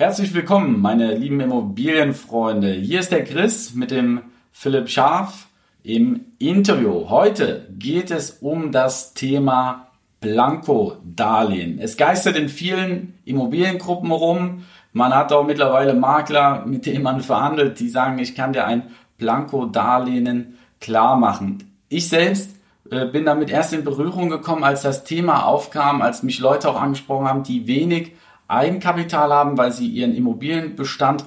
Herzlich willkommen, meine lieben Immobilienfreunde. Hier ist der Chris mit dem Philipp Scharf im Interview. Heute geht es um das Thema Blanko-Darlehen. Es geistert in vielen Immobiliengruppen rum. Man hat auch mittlerweile Makler, mit denen man verhandelt, die sagen, ich kann dir ein Blanko-Darlehen klar machen. Ich selbst äh, bin damit erst in Berührung gekommen, als das Thema aufkam, als mich Leute auch angesprochen haben, die wenig Eigenkapital haben, weil sie ihren Immobilienbestand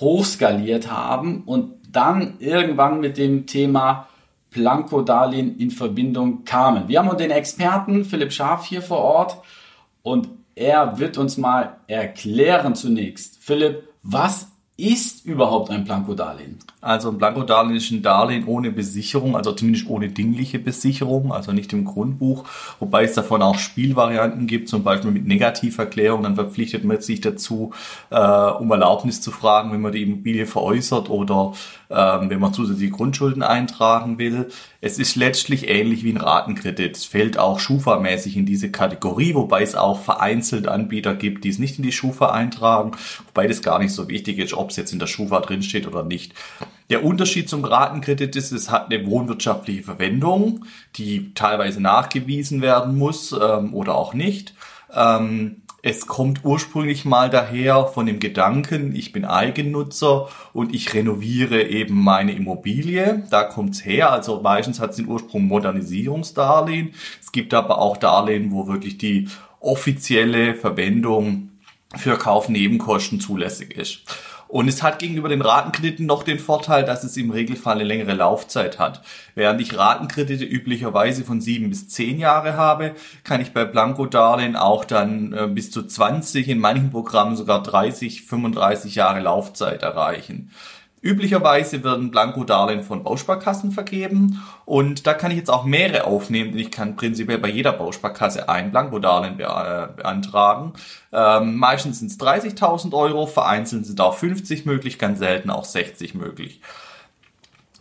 hochskaliert haben und dann irgendwann mit dem Thema Planko-Darlehen in Verbindung kamen. Wir haben den Experten Philipp Scharf hier vor Ort und er wird uns mal erklären zunächst. Philipp, was ist überhaupt ein Blankodarlehen? Also ein Blankodarlehen ist ein Darlehen ohne Besicherung, also zumindest ohne dingliche Besicherung, also nicht im Grundbuch, wobei es davon auch Spielvarianten gibt, zum Beispiel mit Negativerklärung, dann verpflichtet man sich dazu, äh, um Erlaubnis zu fragen, wenn man die Immobilie veräußert oder ähm, wenn man zusätzliche Grundschulden eintragen will. Es ist letztlich ähnlich wie ein Ratenkredit. Es fällt auch Schufa-mäßig in diese Kategorie, wobei es auch vereinzelt Anbieter gibt, die es nicht in die Schufa eintragen, wobei das gar nicht so wichtig ist, ob es jetzt in der Schufa drinsteht oder nicht. Der Unterschied zum Ratenkredit ist, es hat eine wohnwirtschaftliche Verwendung, die teilweise nachgewiesen werden muss ähm, oder auch nicht. Ähm, es kommt ursprünglich mal daher von dem Gedanken, ich bin Eigennutzer und ich renoviere eben meine Immobilie. Da kommt's her. Also meistens hat es den Ursprung Modernisierungsdarlehen. Es gibt aber auch Darlehen, wo wirklich die offizielle Verwendung für Kaufnebenkosten zulässig ist. Und es hat gegenüber den Ratenkrediten noch den Vorteil, dass es im Regelfall eine längere Laufzeit hat. Während ich Ratenkredite üblicherweise von sieben bis zehn Jahre habe, kann ich bei Blanko-Darlehen auch dann äh, bis zu 20, in manchen Programmen sogar 30, 35 Jahre Laufzeit erreichen. Üblicherweise werden Blanko-Darlehen von Bausparkassen vergeben und da kann ich jetzt auch mehrere aufnehmen. Ich kann prinzipiell bei jeder Bausparkasse ein Blanko-Darlehen äh, beantragen. Ähm, meistens sind es 30.000 Euro, vereinzelt sind auch 50 möglich, ganz selten auch 60 möglich.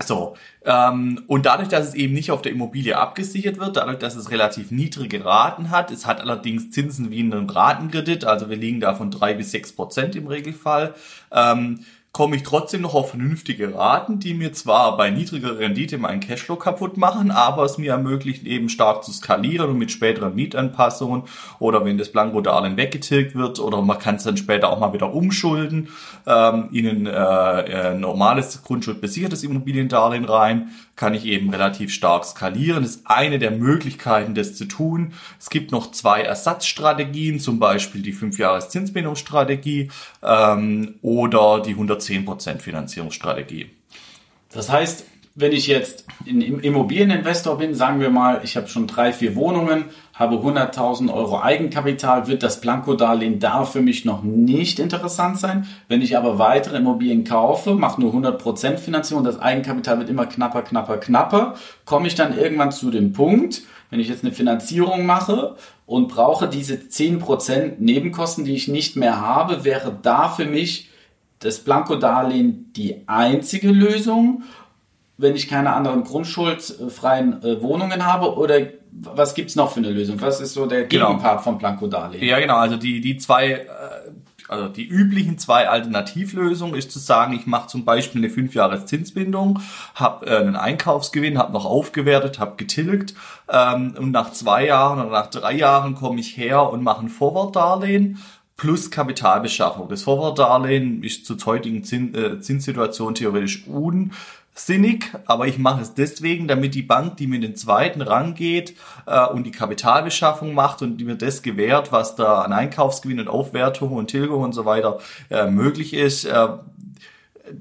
So, ähm, und dadurch, dass es eben nicht auf der Immobilie abgesichert wird, dadurch, dass es relativ niedrige Raten hat, es hat allerdings Zinsen wie in einem Ratenkredit, also wir liegen da von drei bis sechs Prozent im Regelfall, ähm, komme ich trotzdem noch auf vernünftige Raten, die mir zwar bei niedriger Rendite meinen Cashflow kaputt machen, aber es mir ermöglichen, eben stark zu skalieren und mit späteren Mietanpassungen oder wenn das Blanko-Darlehen weggetilgt wird oder man kann es dann später auch mal wieder umschulden, ähm, in ein äh, normales grundschuldbesichertes Immobiliendarlehen rein, kann ich eben relativ stark skalieren. Das ist eine der Möglichkeiten, das zu tun. Es gibt noch zwei Ersatzstrategien, zum Beispiel die 5-Jahres-Zinsbindungsstrategie ähm, oder die 110% Finanzierungsstrategie. Das heißt, wenn ich jetzt ein Immobilieninvestor bin, sagen wir mal, ich habe schon drei, vier Wohnungen, habe 100.000 Euro Eigenkapital, wird das Blankodarlehen da für mich noch nicht interessant sein. Wenn ich aber weitere Immobilien kaufe, mache nur 100% Finanzierung, das Eigenkapital wird immer knapper, knapper, knapper, komme ich dann irgendwann zu dem Punkt, wenn ich jetzt eine Finanzierung mache und brauche diese 10% Nebenkosten, die ich nicht mehr habe, wäre da für mich das Blankodarlehen die einzige Lösung wenn ich keine anderen grundschuldfreien äh, Wohnungen habe? Oder was gibt's noch für eine Lösung? Was ist so der genau. Gegenpart genau. von Blanko-Darlehen? Ja, genau. Also die, die zwei, äh, also die üblichen zwei Alternativlösungen ist zu sagen, ich mache zum Beispiel eine 5 Jahres Zinsbindung, habe äh, einen Einkaufsgewinn, habe noch aufgewertet, habe getilgt ähm, und nach zwei Jahren oder nach drei Jahren komme ich her und mache ein Forward-Darlehen plus Kapitalbeschaffung. Das Forward-Darlehen ist zur heutigen Zins, äh, Zinssituation theoretisch un sinnig, aber ich mache es deswegen, damit die Bank, die mir den zweiten Rang geht äh, und die Kapitalbeschaffung macht und die mir das gewährt, was da an Einkaufsgewinn und Aufwertung und Tilgung und so weiter äh, möglich ist, äh,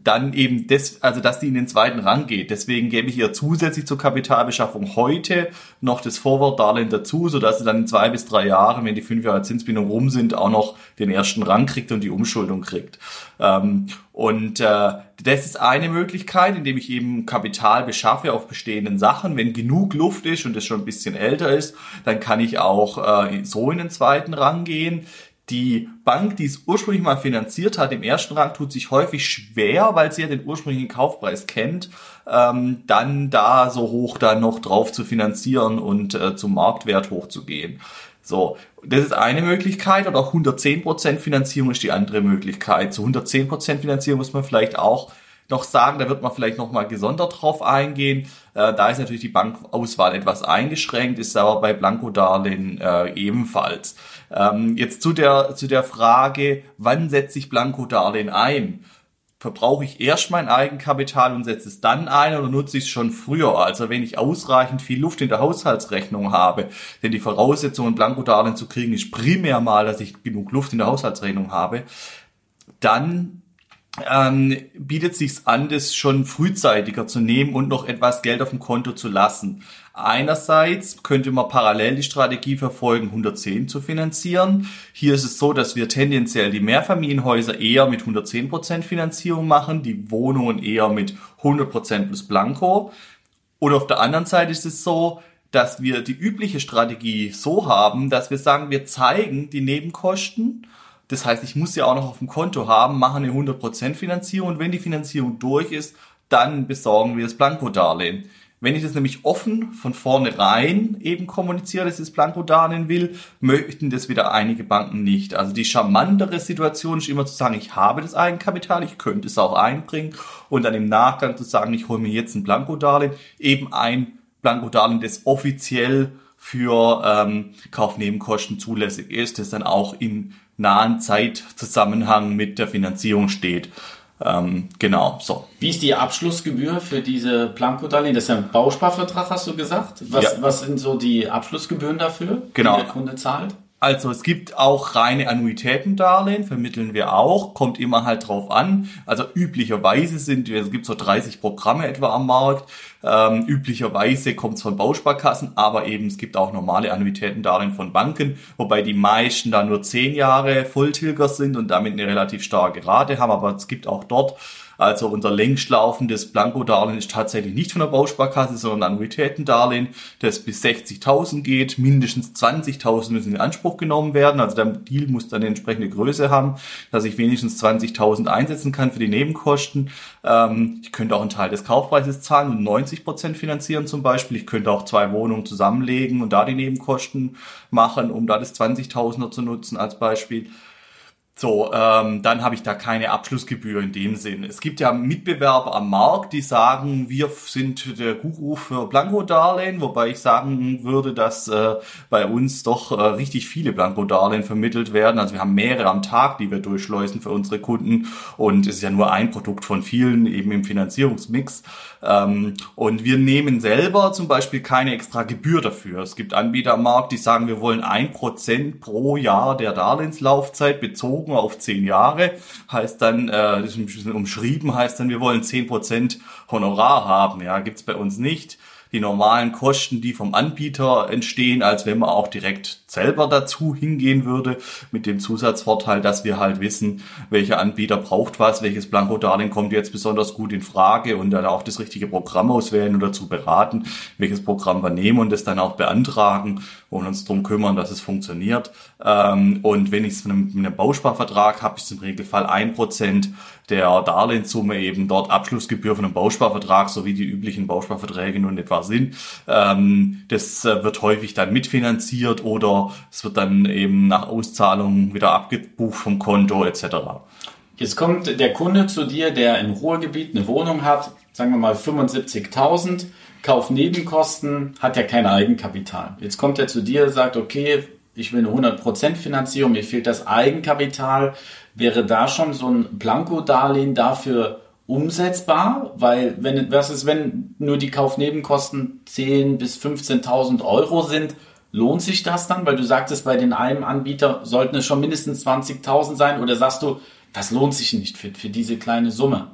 dann eben das, also dass die in den zweiten Rang geht. Deswegen gebe ich ihr zusätzlich zur Kapitalbeschaffung heute noch das Forward-Darlehen dazu, sodass sie dann in zwei bis drei Jahren, wenn die fünf Jahre Zinsbindung rum sind, auch noch den ersten Rang kriegt und die Umschuldung kriegt. Ähm, und äh, das ist eine Möglichkeit, indem ich eben Kapital beschaffe auf bestehenden Sachen. Wenn genug Luft ist und es schon ein bisschen älter ist, dann kann ich auch äh, so in den zweiten Rang gehen die Bank, die es ursprünglich mal finanziert hat, im ersten Rang tut sich häufig schwer, weil sie ja den ursprünglichen Kaufpreis kennt, ähm, dann da so hoch dann noch drauf zu finanzieren und äh, zum Marktwert hochzugehen. So, das ist eine Möglichkeit oder auch 110% Finanzierung ist die andere Möglichkeit. Zu 110% Finanzierung muss man vielleicht auch noch sagen, da wird man vielleicht noch mal gesondert drauf eingehen. Äh, da ist natürlich die Bankauswahl etwas eingeschränkt, ist aber bei Blankodarlehen äh, ebenfalls. Ähm, jetzt zu der, zu der Frage, wann setze ich Blankodarlehen ein? Verbrauche ich erst mein Eigenkapital und setze es dann ein oder nutze ich es schon früher? Also wenn ich ausreichend viel Luft in der Haushaltsrechnung habe, denn die Voraussetzung, ein Blankodarlehen zu kriegen, ist primär mal, dass ich genug Luft in der Haushaltsrechnung habe, dann ähm, bietet sich an, das schon frühzeitiger zu nehmen und noch etwas Geld auf dem Konto zu lassen. Einerseits könnte man parallel die Strategie verfolgen, 110 zu finanzieren. Hier ist es so, dass wir tendenziell die Mehrfamilienhäuser eher mit 110% Finanzierung machen, die Wohnungen eher mit 100% plus Blanco. Und auf der anderen Seite ist es so, dass wir die übliche Strategie so haben, dass wir sagen, wir zeigen die Nebenkosten das heißt, ich muss ja auch noch auf dem Konto haben, machen eine 100% Finanzierung und wenn die Finanzierung durch ist, dann besorgen wir das Blankodarlehen. Wenn ich das nämlich offen von vornherein eben kommuniziere, dass ich das Blankodarlehen will, möchten das wieder einige Banken nicht. Also die charmantere Situation ist immer zu sagen, ich habe das Eigenkapital, ich könnte es auch einbringen und dann im Nachgang zu sagen, ich hole mir jetzt ein Blankodarlehen, eben ein Blankodarlehen, das offiziell für ähm, Kaufnebenkosten zulässig ist, das dann auch in nahen Zeitzusammenhang mit der Finanzierung steht. Ähm, genau, so. Wie ist die Abschlussgebühr für diese Planko-Darlehen? Das ist ja ein Bausparvertrag, hast du gesagt. Was, ja. was sind so die Abschlussgebühren dafür, genau. die der Kunde zahlt? Also es gibt auch reine Annuitätendarlehen, vermitteln wir auch, kommt immer halt drauf an. Also üblicherweise sind, es gibt so 30 Programme etwa am Markt, ähm, üblicherweise kommt es von Bausparkassen, aber eben es gibt auch normale Annuitätendarlehen von Banken, wobei die meisten da nur 10 Jahre Volltilger sind und damit eine relativ starke Rate haben, aber es gibt auch dort also unser längst laufendes Blanko-Darlehen ist tatsächlich nicht von der Bausparkasse, sondern ein Annuitätendarlehen, das bis 60.000 geht. Mindestens 20.000 müssen in Anspruch genommen werden. Also der Deal muss dann eine entsprechende Größe haben, dass ich wenigstens 20.000 einsetzen kann für die Nebenkosten. Ähm, ich könnte auch einen Teil des Kaufpreises zahlen und 90 Prozent finanzieren zum Beispiel. Ich könnte auch zwei Wohnungen zusammenlegen und da die Nebenkosten machen, um da das 20.000er zu nutzen als Beispiel. So, ähm, dann habe ich da keine Abschlussgebühr in dem Sinn. Es gibt ja Mitbewerber am Markt, die sagen, wir sind der Guru für Blanko-Darlehen, wobei ich sagen würde, dass äh, bei uns doch äh, richtig viele Blanko-Darlehen vermittelt werden. Also wir haben mehrere am Tag, die wir durchschleusen für unsere Kunden und es ist ja nur ein Produkt von vielen eben im Finanzierungsmix. Ähm, und wir nehmen selber zum Beispiel keine extra Gebühr dafür. Es gibt Anbieter am Markt, die sagen, wir wollen ein Prozent pro Jahr der Darlehenslaufzeit bezogen auf zehn Jahre. Heißt dann, äh, das ist ein bisschen umschrieben, heißt dann, wir wollen zehn Prozent Honorar haben. Ja, gibt's bei uns nicht die normalen Kosten, die vom Anbieter entstehen, als wenn man auch direkt selber dazu hingehen würde, mit dem Zusatzvorteil, dass wir halt wissen, welcher Anbieter braucht was, welches Blanko-Darlehen kommt jetzt besonders gut in Frage und dann auch das richtige Programm auswählen oder zu beraten, welches Programm wir nehmen und das dann auch beantragen und uns darum kümmern, dass es funktioniert. Ähm, und wenn ich es mit einem Bausparvertrag habe, ist im Regelfall ein Prozent der Darlehenssumme eben dort Abschlussgebühr von einem Bausparvertrag, so wie die üblichen Bausparverträge nun etwa sind. Ähm, das äh, wird häufig dann mitfinanziert oder es wird dann eben nach Auszahlung wieder abgebucht vom Konto etc. Jetzt kommt der Kunde zu dir, der im Ruhrgebiet eine Wohnung hat, sagen wir mal 75.000, Kaufnebenkosten, hat ja kein Eigenkapital. Jetzt kommt er zu dir, sagt, okay, ich will eine 100% Finanzierung, mir fehlt das Eigenkapital. Wäre da schon so ein Blanko-Darlehen dafür umsetzbar? Weil, wenn, was ist, wenn nur die Kaufnebenkosten 10.000 bis 15.000 Euro sind? Lohnt sich das dann? Weil du sagtest, bei den einen Anbieter sollten es schon mindestens 20.000 sein. Oder sagst du, das lohnt sich nicht für, für diese kleine Summe?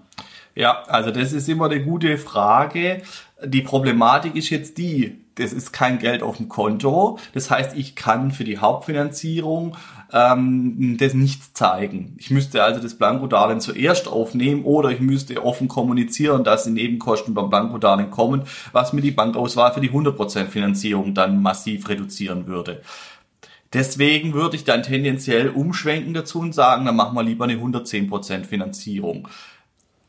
Ja, also das ist immer eine gute Frage. Die Problematik ist jetzt die, das ist kein Geld auf dem Konto. Das heißt, ich kann für die Hauptfinanzierung ähm, das nicht zeigen. Ich müsste also das Blankodarlehen zuerst aufnehmen oder ich müsste offen kommunizieren, dass die Nebenkosten beim Blankodarlehen kommen, was mir die Bankauswahl für die 100% Finanzierung dann massiv reduzieren würde. Deswegen würde ich dann tendenziell umschwenken dazu und sagen, dann machen wir lieber eine 110% Finanzierung.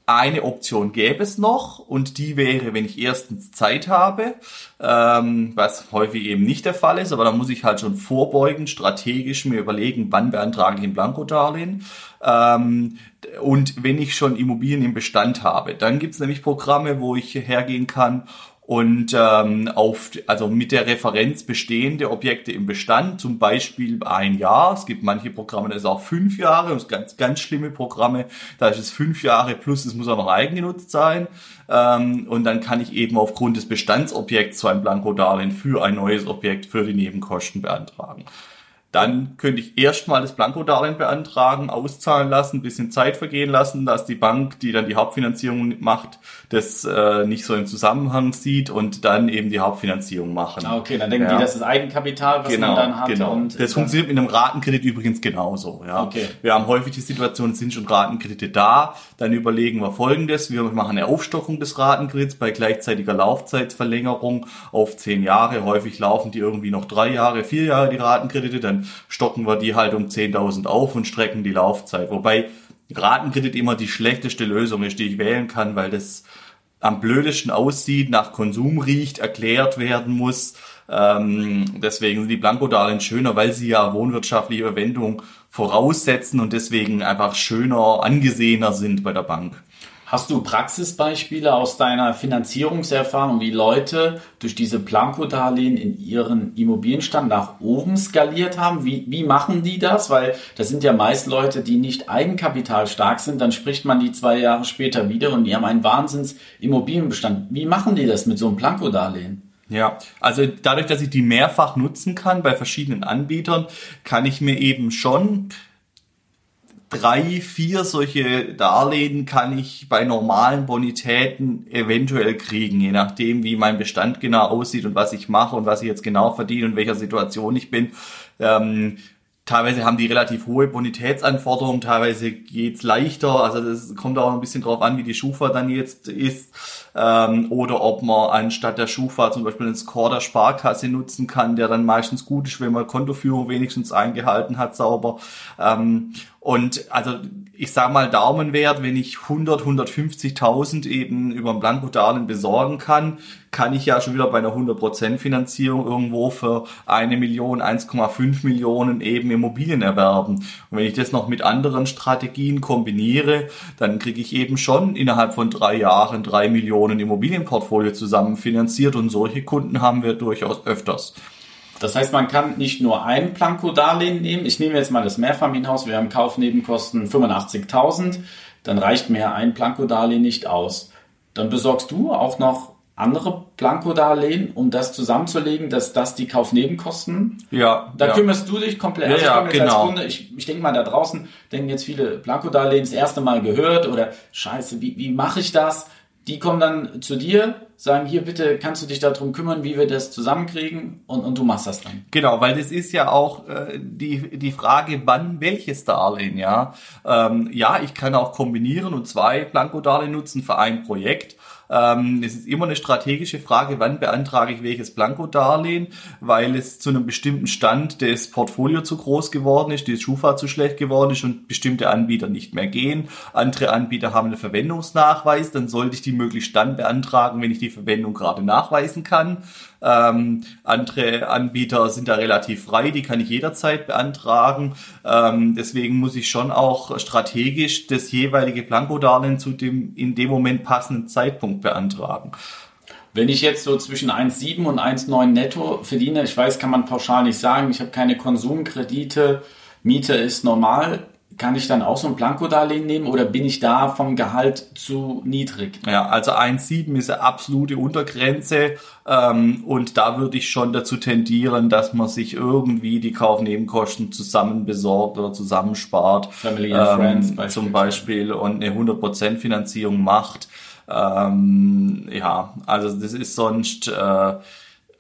Eine Option gäbe es noch und die wäre, wenn ich erstens Zeit habe, ähm, was häufig eben nicht der Fall ist, aber da muss ich halt schon vorbeugen, strategisch mir überlegen, wann beantrage ich ein Blankodarlehen. Ähm, und wenn ich schon Immobilien im Bestand habe, dann gibt es nämlich Programme, wo ich hergehen kann und ähm, auf also mit der Referenz bestehende Objekte im Bestand, zum Beispiel ein Jahr. Es gibt manche Programme, das ist auch fünf Jahre, das ganz ganz schlimme Programme, da ist es fünf Jahre plus, es muss auch noch eigengenutzt sein. Ähm, und dann kann ich eben aufgrund des Bestandsobjekts so ein Blankodarlehen für ein neues Objekt für die Nebenkosten beantragen. Dann könnte ich erstmal das Blankodarlehen beantragen, auszahlen lassen, bisschen Zeit vergehen lassen, dass die Bank, die dann die Hauptfinanzierung macht, das äh, nicht so im Zusammenhang sieht und dann eben die Hauptfinanzierung machen. Ah, okay, dann denken ja. die, das ist Eigenkapital, was genau, man dann hat. Genau. Und das funktioniert mit einem Ratenkredit übrigens genauso. Ja. Okay. Wir haben häufig die Situation, es sind schon Ratenkredite da, dann überlegen wir folgendes, wir machen eine Aufstockung des Ratenkredits bei gleichzeitiger Laufzeitverlängerung auf zehn Jahre. Häufig laufen die irgendwie noch drei Jahre, vier Jahre die Ratenkredite, dann stocken wir die halt um 10.000 auf und strecken die Laufzeit. Wobei Ratenkredit immer die schlechteste Lösung ist, die ich wählen kann, weil das am blödesten aussieht, nach Konsum riecht, erklärt werden muss. Ähm, deswegen sind die Blankodarlehen schöner, weil sie ja wohnwirtschaftliche Verwendung voraussetzen und deswegen einfach schöner, angesehener sind bei der Bank. Hast du Praxisbeispiele aus deiner Finanzierungserfahrung, wie Leute durch diese Planko-Darlehen in ihren Immobilienstand nach oben skaliert haben? Wie, wie machen die das? Weil das sind ja meist Leute, die nicht eigenkapitalstark sind. Dann spricht man die zwei Jahre später wieder und die haben einen Wahnsinns-Immobilienbestand. Wie machen die das mit so einem Planko-Darlehen? Ja, also dadurch, dass ich die mehrfach nutzen kann bei verschiedenen Anbietern, kann ich mir eben schon drei, vier solche Darlehen kann ich bei normalen Bonitäten eventuell kriegen, je nachdem, wie mein Bestand genau aussieht und was ich mache und was ich jetzt genau verdiene und in welcher Situation ich bin. Ähm, teilweise haben die relativ hohe Bonitätsanforderungen, teilweise geht's leichter. Also das kommt auch ein bisschen drauf an, wie die Schufa dann jetzt ist. Ähm, oder ob man anstatt der Schufa zum Beispiel einen Score der Sparkasse nutzen kann, der dann meistens gut ist, wenn man Kontoführung wenigstens eingehalten hat, sauber. Ähm, und also ich sage mal Daumenwert, wenn ich 100, 150.000 eben über ein Blankodarlehen besorgen kann, kann ich ja schon wieder bei einer 100% Finanzierung irgendwo für eine Million, 1,5 Millionen eben Immobilien erwerben. Und wenn ich das noch mit anderen Strategien kombiniere, dann kriege ich eben schon innerhalb von drei Jahren drei Millionen Immobilienportfolio zusammen finanziert und solche Kunden haben wir durchaus öfters. Das heißt, man kann nicht nur ein Planko-Darlehen nehmen. Ich nehme jetzt mal das Mehrfamilienhaus. Wir haben Kaufnebenkosten 85.000. Dann reicht mir ein Planko-Darlehen nicht aus. Dann besorgst du auch noch andere Planko-Darlehen, um das zusammenzulegen, dass das die Kaufnebenkosten. Ja. Da ja. kümmerst du dich komplett. Also ja, ich genau. Kunde, ich, ich denke mal, da draußen denken jetzt viele Planko-Darlehen das erste Mal gehört oder Scheiße, wie, wie mache ich das? Die kommen dann zu dir, sagen, hier bitte kannst du dich darum kümmern, wie wir das zusammenkriegen und, und du machst das dann. Genau, weil das ist ja auch äh, die, die Frage, wann welches Darlehen, ja. Ähm, ja, ich kann auch kombinieren und zwei Blanko-Darlehen nutzen für ein Projekt. Ähm, es ist immer eine strategische Frage, wann beantrage ich welches Blankodarlehen, weil es zu einem bestimmten Stand des Portfolio zu groß geworden ist, die Schufa zu schlecht geworden ist und bestimmte Anbieter nicht mehr gehen. Andere Anbieter haben einen Verwendungsnachweis, dann sollte ich die möglichst dann beantragen, wenn ich die Verwendung gerade nachweisen kann. Ähm, andere Anbieter sind da relativ frei, die kann ich jederzeit beantragen. Ähm, deswegen muss ich schon auch strategisch das jeweilige Blankodarlehen zu dem in dem Moment passenden Zeitpunkt beantragen. Wenn ich jetzt so zwischen 1,7 und 1,9 netto verdiene, ich weiß, kann man pauschal nicht sagen, ich habe keine Konsumkredite, Miete ist normal, kann ich dann auch so ein Blankodarlehen nehmen oder bin ich da vom Gehalt zu niedrig? Ja, also 1,7 ist eine absolute Untergrenze ähm, und da würde ich schon dazu tendieren, dass man sich irgendwie die Kaufnebenkosten zusammen besorgt oder zusammenspart. Family and Friends ähm, zum Beispiel und eine 100% Finanzierung macht. Ähm, ja, also das ist sonst... Äh,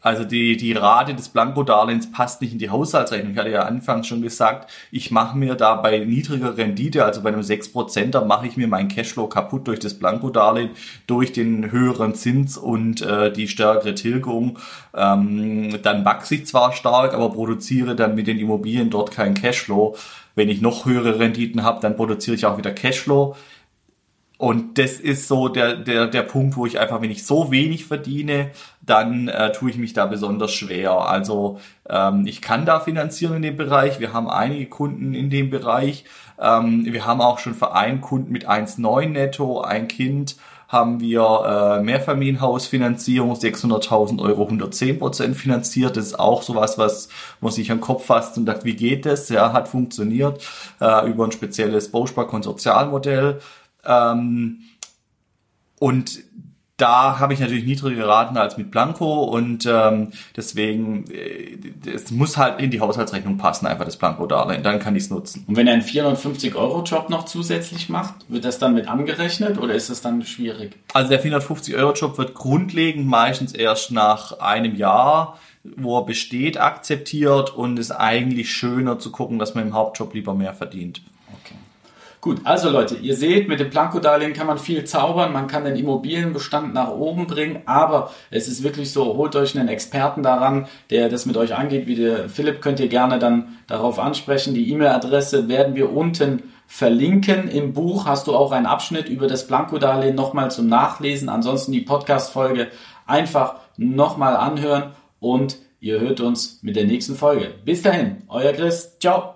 also die, die Rate des Blankodarlehens passt nicht in die Haushaltsrechnung. Ich hatte ja anfangs schon gesagt, ich mache mir da bei niedriger Rendite, also bei einem 6%, da mache ich mir meinen Cashflow kaputt durch das Blankodarlehen, durch den höheren Zins und äh, die stärkere Tilgung. Ähm, dann wachse ich zwar stark, aber produziere dann mit den Immobilien dort keinen Cashflow. Wenn ich noch höhere Renditen habe, dann produziere ich auch wieder Cashflow. Und das ist so der, der, der Punkt, wo ich einfach, wenn ich so wenig verdiene, dann äh, tue ich mich da besonders schwer. Also ähm, ich kann da finanzieren in dem Bereich. Wir haben einige Kunden in dem Bereich. Ähm, wir haben auch schon für einen Kunden mit 1,9 netto, ein Kind, haben wir äh, Mehrfamilienhausfinanzierung, 600.000 Euro, 110 Prozent finanziert. Das ist auch sowas, was man sich am Kopf fasst und sagt, wie geht das? Ja, hat funktioniert äh, über ein spezielles Bausparkonsortialmodell. Ähm, und da habe ich natürlich niedrigere Raten als mit Blanco und ähm, deswegen äh, es muss halt in die Haushaltsrechnung passen, einfach das Blanco-Darlehen, dann kann ich es nutzen. Und wenn er einen 450-Euro-Job noch zusätzlich macht, wird das dann mit angerechnet oder ist das dann schwierig? Also der 450-Euro-Job wird grundlegend meistens erst nach einem Jahr wo er besteht, akzeptiert und ist eigentlich schöner zu gucken, dass man im Hauptjob lieber mehr verdient. Gut, also Leute, ihr seht, mit dem Planko-Darlehen kann man viel zaubern, man kann den Immobilienbestand nach oben bringen, aber es ist wirklich so, holt euch einen Experten daran, der das mit euch angeht, wie der Philipp, könnt ihr gerne dann darauf ansprechen. Die E-Mail-Adresse werden wir unten verlinken. Im Buch hast du auch einen Abschnitt über das Blanko-Darlehen nochmal zum Nachlesen. Ansonsten die Podcast-Folge einfach nochmal anhören und ihr hört uns mit der nächsten Folge. Bis dahin, euer Chris. Ciao.